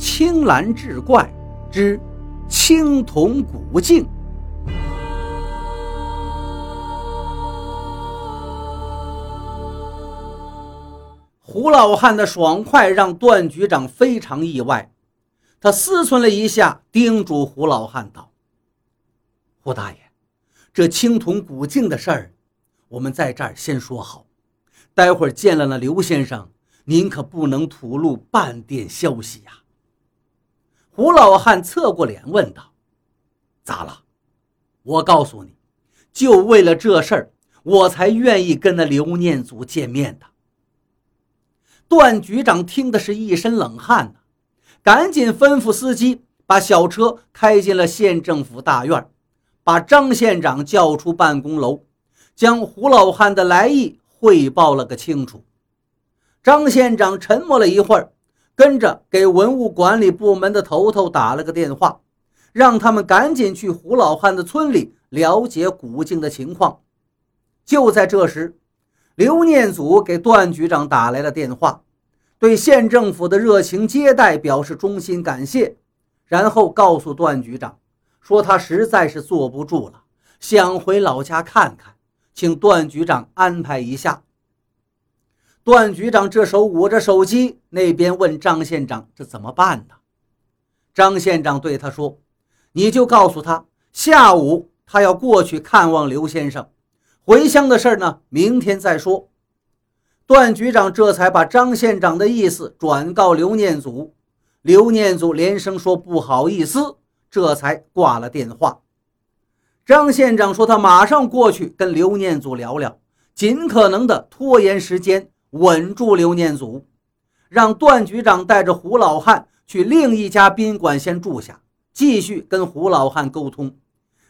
青蓝志怪之青铜古镜。胡老汉的爽快让段局长非常意外，他思忖了一下，叮嘱胡老汉道：“胡大爷，这青铜古镜的事儿，我们在这儿先说好，待会儿见了那刘先生。”您可不能吐露半点消息呀！胡老汉侧过脸问道：“咋了？我告诉你，就为了这事儿，我才愿意跟那刘念祖见面的。”段局长听的是一身冷汗呐，赶紧吩咐司机把小车开进了县政府大院，把张县长叫出办公楼，将胡老汉的来意汇报了个清楚。张县长沉默了一会儿，跟着给文物管理部门的头头打了个电话，让他们赶紧去胡老汉的村里了解古镜的情况。就在这时，刘念祖给段局长打来了电话，对县政府的热情接待表示衷心感谢，然后告诉段局长说他实在是坐不住了，想回老家看看，请段局长安排一下。段局长这手捂着手机，那边问张县长：“这怎么办呢？”张县长对他说：“你就告诉他，下午他要过去看望刘先生，回乡的事呢，明天再说。”段局长这才把张县长的意思转告刘念祖，刘念祖连声说：“不好意思。”这才挂了电话。张县长说：“他马上过去跟刘念祖聊聊，尽可能的拖延时间。”稳住刘念祖，让段局长带着胡老汉去另一家宾馆先住下，继续跟胡老汉沟通。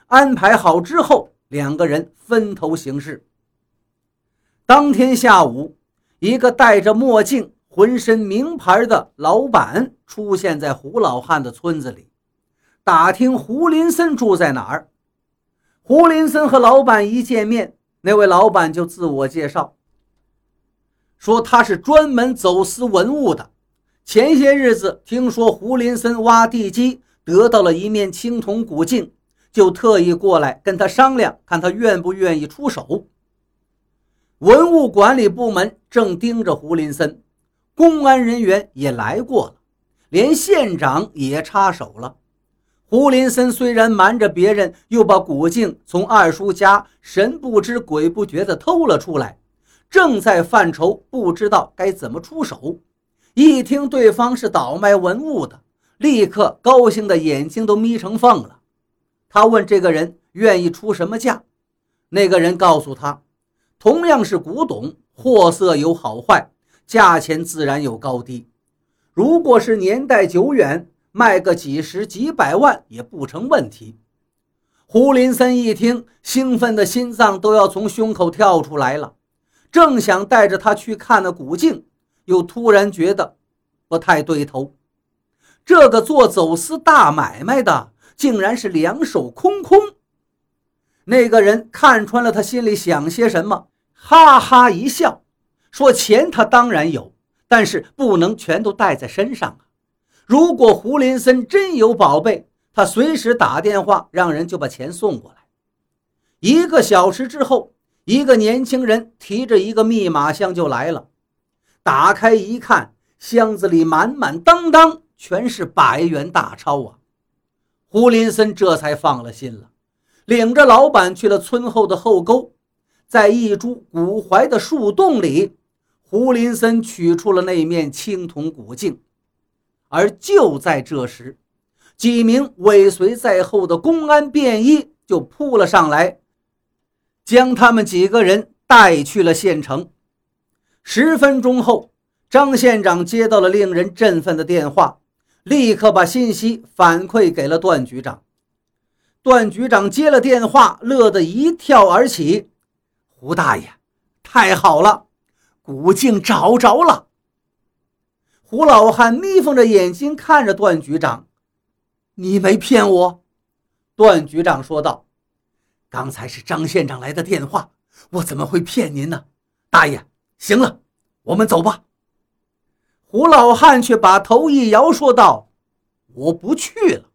安排好之后，两个人分头行事。当天下午，一个戴着墨镜、浑身名牌的老板出现在胡老汉的村子里，打听胡林森住在哪儿。胡林森和老板一见面，那位老板就自我介绍。说他是专门走私文物的。前些日子听说胡林森挖地基得到了一面青铜古镜，就特意过来跟他商量，看他愿不愿意出手。文物管理部门正盯着胡林森，公安人员也来过了，连县长也插手了。胡林森虽然瞒着别人，又把古镜从二叔家神不知鬼不觉地偷了出来。正在犯愁，不知道该怎么出手。一听对方是倒卖文物的，立刻高兴的眼睛都眯成缝了。他问这个人愿意出什么价，那个人告诉他，同样是古董，货色有好坏，价钱自然有高低。如果是年代久远，卖个几十几百万也不成问题。胡林森一听，兴奋的心脏都要从胸口跳出来了。正想带着他去看那古镜，又突然觉得不太对头。这个做走私大买卖的，竟然是两手空空。那个人看穿了他心里想些什么，哈哈一笑，说：“钱他当然有，但是不能全都带在身上啊。如果胡林森真有宝贝，他随时打电话让人就把钱送过来。”一个小时之后。一个年轻人提着一个密码箱就来了，打开一看，箱子里满满当当全是百元大钞啊！胡林森这才放了心了，领着老板去了村后的后沟，在一株古槐的树洞里，胡林森取出了那面青铜古镜。而就在这时，几名尾随在后的公安便衣就扑了上来。将他们几个人带去了县城。十分钟后，张县长接到了令人振奋的电话，立刻把信息反馈给了段局长。段局长接了电话，乐得一跳而起：“胡大爷，太好了，古镜找着了！”胡老汉眯缝着眼睛看着段局长：“你没骗我？”段局长说道。刚才是张县长来的电话我怎么会骗您呢？大爷行了我们走吧。胡老汉却把头一摇说道我不去了。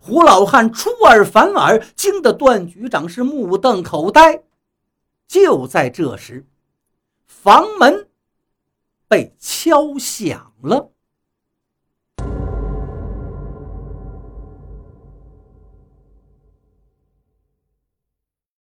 胡老汉出尔反尔惊得段局长是目瞪口呆。就在这时房门被敲响了。